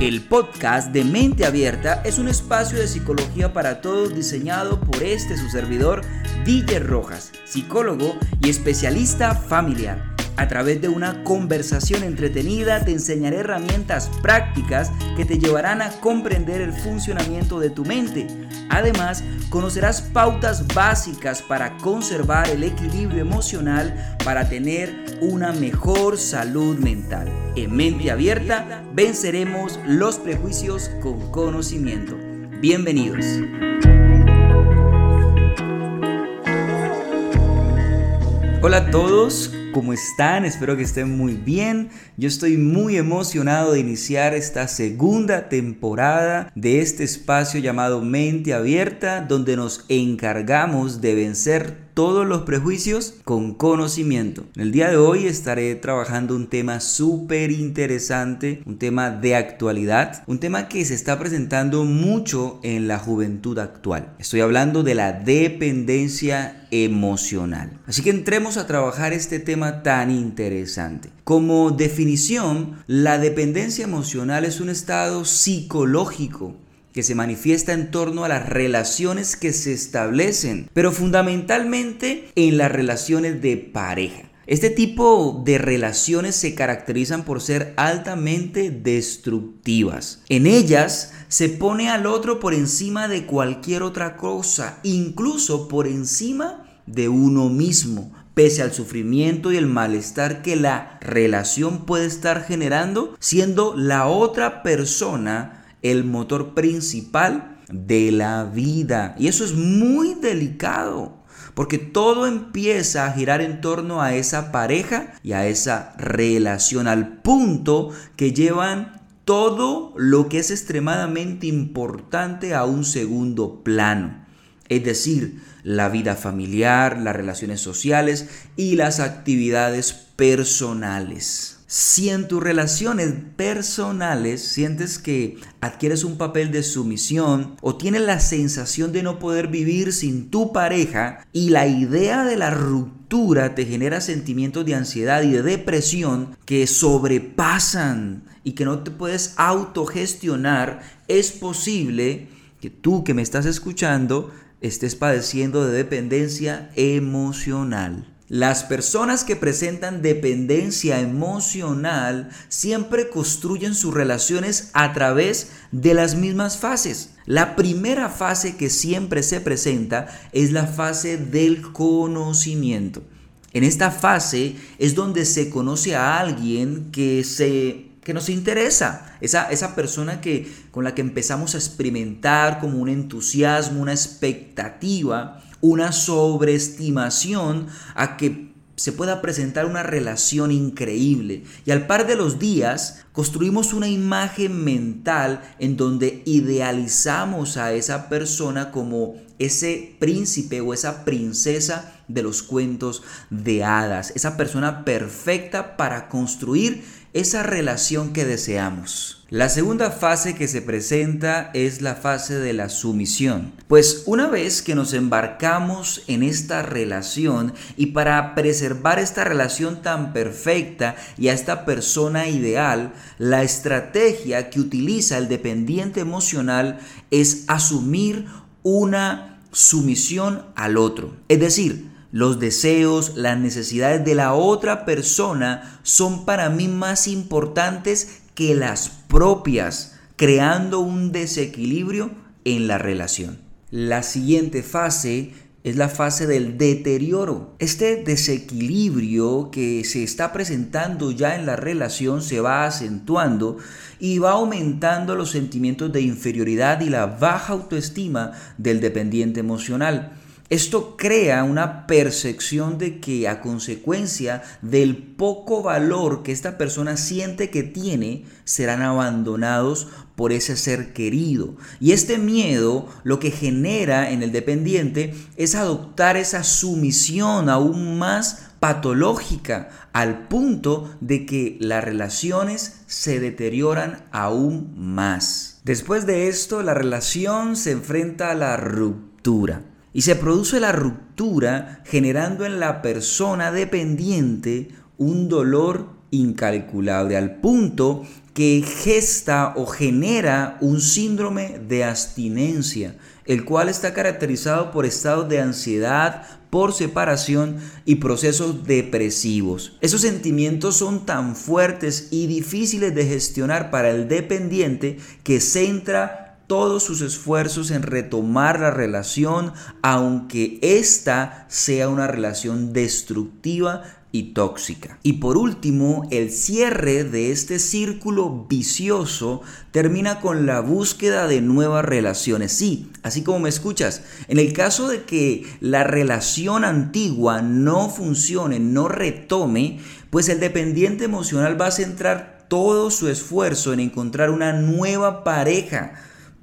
El podcast de Mente Abierta es un espacio de psicología para todos diseñado por este su servidor, DJ Rojas, psicólogo y especialista familiar. A través de una conversación entretenida te enseñaré herramientas prácticas que te llevarán a comprender el funcionamiento de tu mente. Además, conocerás pautas básicas para conservar el equilibrio emocional para tener una mejor salud mental. En mente abierta venceremos los prejuicios con conocimiento. Bienvenidos. Hola a todos, ¿cómo están? Espero que estén muy bien. Yo estoy muy emocionado de iniciar esta segunda temporada de este espacio llamado Mente Abierta, donde nos encargamos de vencer todos los prejuicios con conocimiento. En el día de hoy estaré trabajando un tema súper interesante, un tema de actualidad, un tema que se está presentando mucho en la juventud actual. Estoy hablando de la dependencia emocional. Así que entremos a trabajar este tema tan interesante. Como definición, la dependencia emocional es un estado psicológico que se manifiesta en torno a las relaciones que se establecen, pero fundamentalmente en las relaciones de pareja. Este tipo de relaciones se caracterizan por ser altamente destructivas. En ellas se pone al otro por encima de cualquier otra cosa, incluso por encima de uno mismo, pese al sufrimiento y el malestar que la relación puede estar generando, siendo la otra persona el motor principal de la vida. Y eso es muy delicado, porque todo empieza a girar en torno a esa pareja y a esa relación, al punto que llevan todo lo que es extremadamente importante a un segundo plano. Es decir, la vida familiar, las relaciones sociales y las actividades personales. Si en tus relaciones personales sientes que adquieres un papel de sumisión o tienes la sensación de no poder vivir sin tu pareja y la idea de la ruptura te genera sentimientos de ansiedad y de depresión que sobrepasan y que no te puedes autogestionar, es posible que tú que me estás escuchando estés padeciendo de dependencia emocional. Las personas que presentan dependencia emocional siempre construyen sus relaciones a través de las mismas fases. La primera fase que siempre se presenta es la fase del conocimiento. En esta fase es donde se conoce a alguien que se que nos interesa, esa, esa persona que, con la que empezamos a experimentar como un entusiasmo, una expectativa, una sobreestimación a que se pueda presentar una relación increíble. Y al par de los días construimos una imagen mental en donde idealizamos a esa persona como ese príncipe o esa princesa de los cuentos de hadas, esa persona perfecta para construir esa relación que deseamos. La segunda fase que se presenta es la fase de la sumisión. Pues una vez que nos embarcamos en esta relación y para preservar esta relación tan perfecta y a esta persona ideal, la estrategia que utiliza el dependiente emocional es asumir una sumisión al otro. Es decir, los deseos, las necesidades de la otra persona son para mí más importantes que las propias, creando un desequilibrio en la relación. La siguiente fase es la fase del deterioro. Este desequilibrio que se está presentando ya en la relación se va acentuando y va aumentando los sentimientos de inferioridad y la baja autoestima del dependiente emocional. Esto crea una percepción de que a consecuencia del poco valor que esta persona siente que tiene, serán abandonados por ese ser querido. Y este miedo lo que genera en el dependiente es adoptar esa sumisión aún más patológica al punto de que las relaciones se deterioran aún más. Después de esto, la relación se enfrenta a la ruptura. Y se produce la ruptura generando en la persona dependiente un dolor incalculable al punto que gesta o genera un síndrome de abstinencia, el cual está caracterizado por estados de ansiedad, por separación y procesos depresivos. Esos sentimientos son tan fuertes y difíciles de gestionar para el dependiente que centra todos sus esfuerzos en retomar la relación, aunque ésta sea una relación destructiva tóxica. Y por último, el cierre de este círculo vicioso termina con la búsqueda de nuevas relaciones. Sí, así como me escuchas, en el caso de que la relación antigua no funcione, no retome, pues el dependiente emocional va a centrar todo su esfuerzo en encontrar una nueva pareja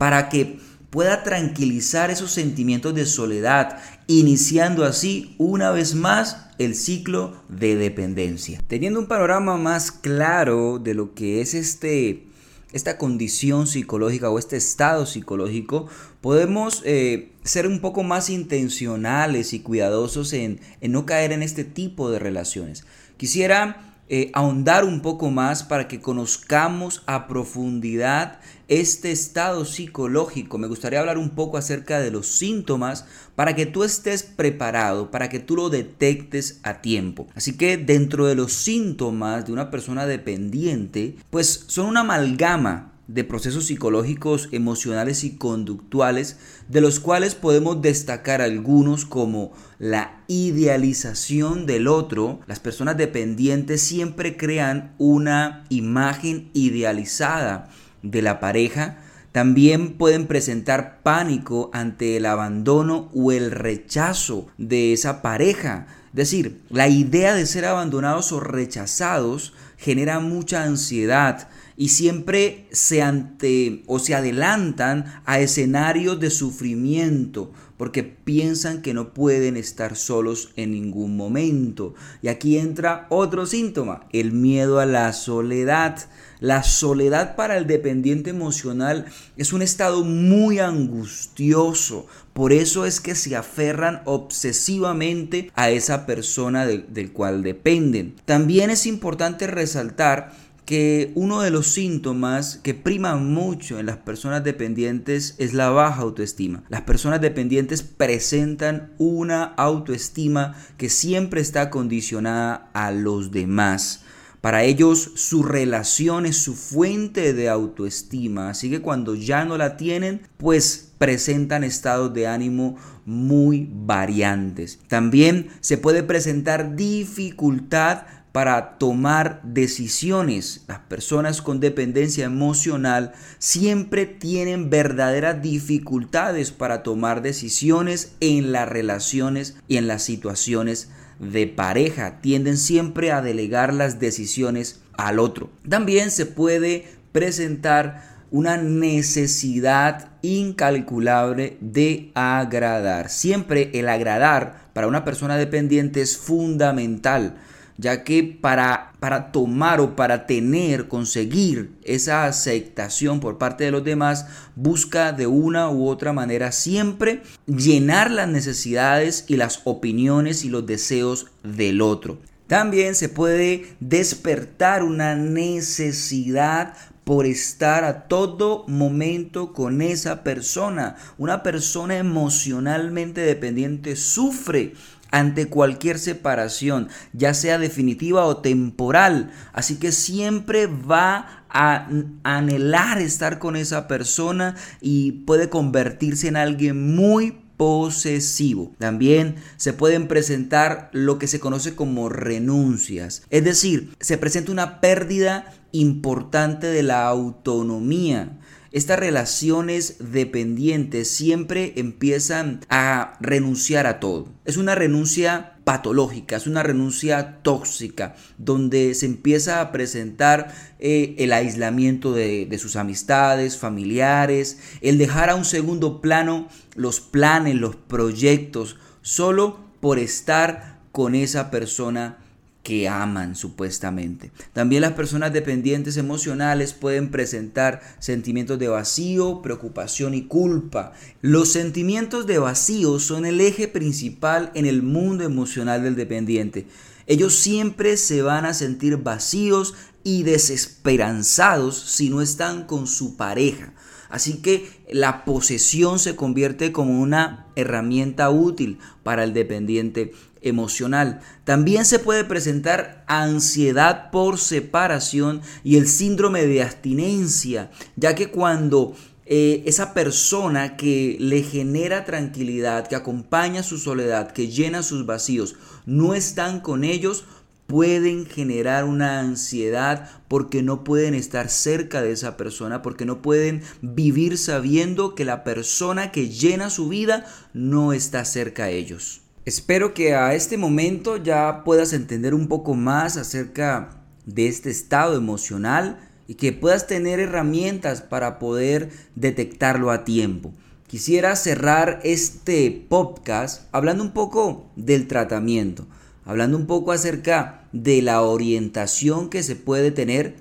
para que pueda tranquilizar esos sentimientos de soledad, iniciando así una vez más el ciclo de dependencia. Teniendo un panorama más claro de lo que es este, esta condición psicológica o este estado psicológico, podemos eh, ser un poco más intencionales y cuidadosos en, en no caer en este tipo de relaciones. Quisiera eh, ahondar un poco más para que conozcamos a profundidad este estado psicológico. Me gustaría hablar un poco acerca de los síntomas para que tú estés preparado, para que tú lo detectes a tiempo. Así que dentro de los síntomas de una persona dependiente, pues son una amalgama de procesos psicológicos, emocionales y conductuales, de los cuales podemos destacar algunos como la idealización del otro. Las personas dependientes siempre crean una imagen idealizada de la pareja. También pueden presentar pánico ante el abandono o el rechazo de esa pareja. Es decir, la idea de ser abandonados o rechazados genera mucha ansiedad, y siempre se ante o se adelantan a escenarios de sufrimiento porque piensan que no pueden estar solos en ningún momento. Y aquí entra otro síntoma, el miedo a la soledad. La soledad para el dependiente emocional es un estado muy angustioso. Por eso es que se aferran obsesivamente a esa persona del cual dependen. También es importante resaltar que uno de los síntomas que priman mucho en las personas dependientes es la baja autoestima. Las personas dependientes presentan una autoestima que siempre está condicionada a los demás. Para ellos su relación es su fuente de autoestima, así que cuando ya no la tienen, pues presentan estados de ánimo muy variantes. También se puede presentar dificultad para tomar decisiones. Las personas con dependencia emocional siempre tienen verdaderas dificultades para tomar decisiones en las relaciones y en las situaciones de pareja. Tienden siempre a delegar las decisiones al otro. También se puede presentar una necesidad incalculable de agradar. Siempre el agradar para una persona dependiente es fundamental ya que para, para tomar o para tener, conseguir esa aceptación por parte de los demás, busca de una u otra manera siempre llenar las necesidades y las opiniones y los deseos del otro. También se puede despertar una necesidad por estar a todo momento con esa persona. Una persona emocionalmente dependiente sufre ante cualquier separación, ya sea definitiva o temporal. Así que siempre va a anhelar estar con esa persona y puede convertirse en alguien muy posesivo. También se pueden presentar lo que se conoce como renuncias. Es decir, se presenta una pérdida importante de la autonomía estas relaciones dependientes siempre empiezan a renunciar a todo. Es una renuncia patológica, es una renuncia tóxica, donde se empieza a presentar eh, el aislamiento de, de sus amistades, familiares, el dejar a un segundo plano los planes, los proyectos, solo por estar con esa persona que aman supuestamente. También las personas dependientes emocionales pueden presentar sentimientos de vacío, preocupación y culpa. Los sentimientos de vacío son el eje principal en el mundo emocional del dependiente. Ellos siempre se van a sentir vacíos y desesperanzados si no están con su pareja. Así que la posesión se convierte como una herramienta útil para el dependiente emocional. También se puede presentar ansiedad por separación y el síndrome de abstinencia, ya que cuando eh, esa persona que le genera tranquilidad, que acompaña su soledad, que llena sus vacíos, no están con ellos, pueden generar una ansiedad porque no pueden estar cerca de esa persona, porque no pueden vivir sabiendo que la persona que llena su vida no está cerca de ellos. Espero que a este momento ya puedas entender un poco más acerca de este estado emocional y que puedas tener herramientas para poder detectarlo a tiempo. Quisiera cerrar este podcast hablando un poco del tratamiento hablando un poco acerca de la orientación que se puede tener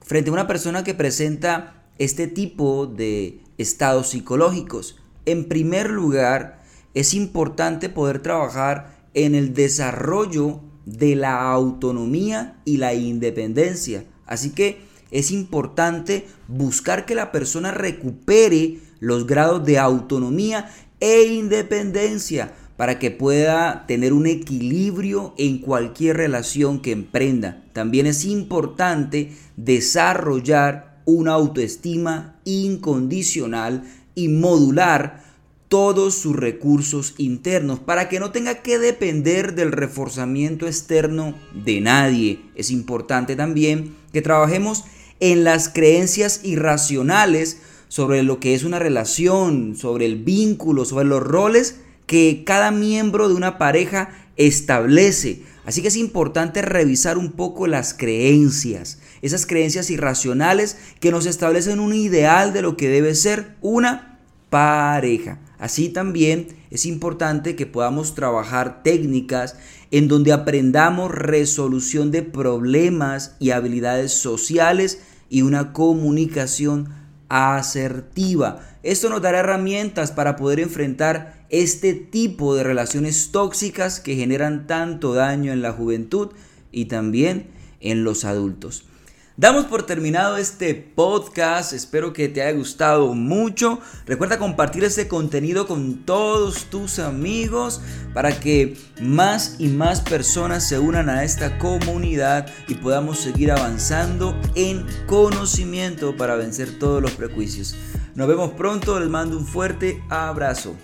frente a una persona que presenta este tipo de estados psicológicos. En primer lugar, es importante poder trabajar en el desarrollo de la autonomía y la independencia. Así que es importante buscar que la persona recupere los grados de autonomía e independencia para que pueda tener un equilibrio en cualquier relación que emprenda. También es importante desarrollar una autoestima incondicional y modular todos sus recursos internos para que no tenga que depender del reforzamiento externo de nadie. Es importante también que trabajemos en las creencias irracionales sobre lo que es una relación, sobre el vínculo, sobre los roles que cada miembro de una pareja establece. Así que es importante revisar un poco las creencias, esas creencias irracionales que nos establecen un ideal de lo que debe ser una pareja. Así también es importante que podamos trabajar técnicas en donde aprendamos resolución de problemas y habilidades sociales y una comunicación asertiva. Esto nos dará herramientas para poder enfrentar este tipo de relaciones tóxicas que generan tanto daño en la juventud y también en los adultos. Damos por terminado este podcast, espero que te haya gustado mucho. Recuerda compartir este contenido con todos tus amigos para que más y más personas se unan a esta comunidad y podamos seguir avanzando en conocimiento para vencer todos los prejuicios. Nos vemos pronto, les mando un fuerte abrazo.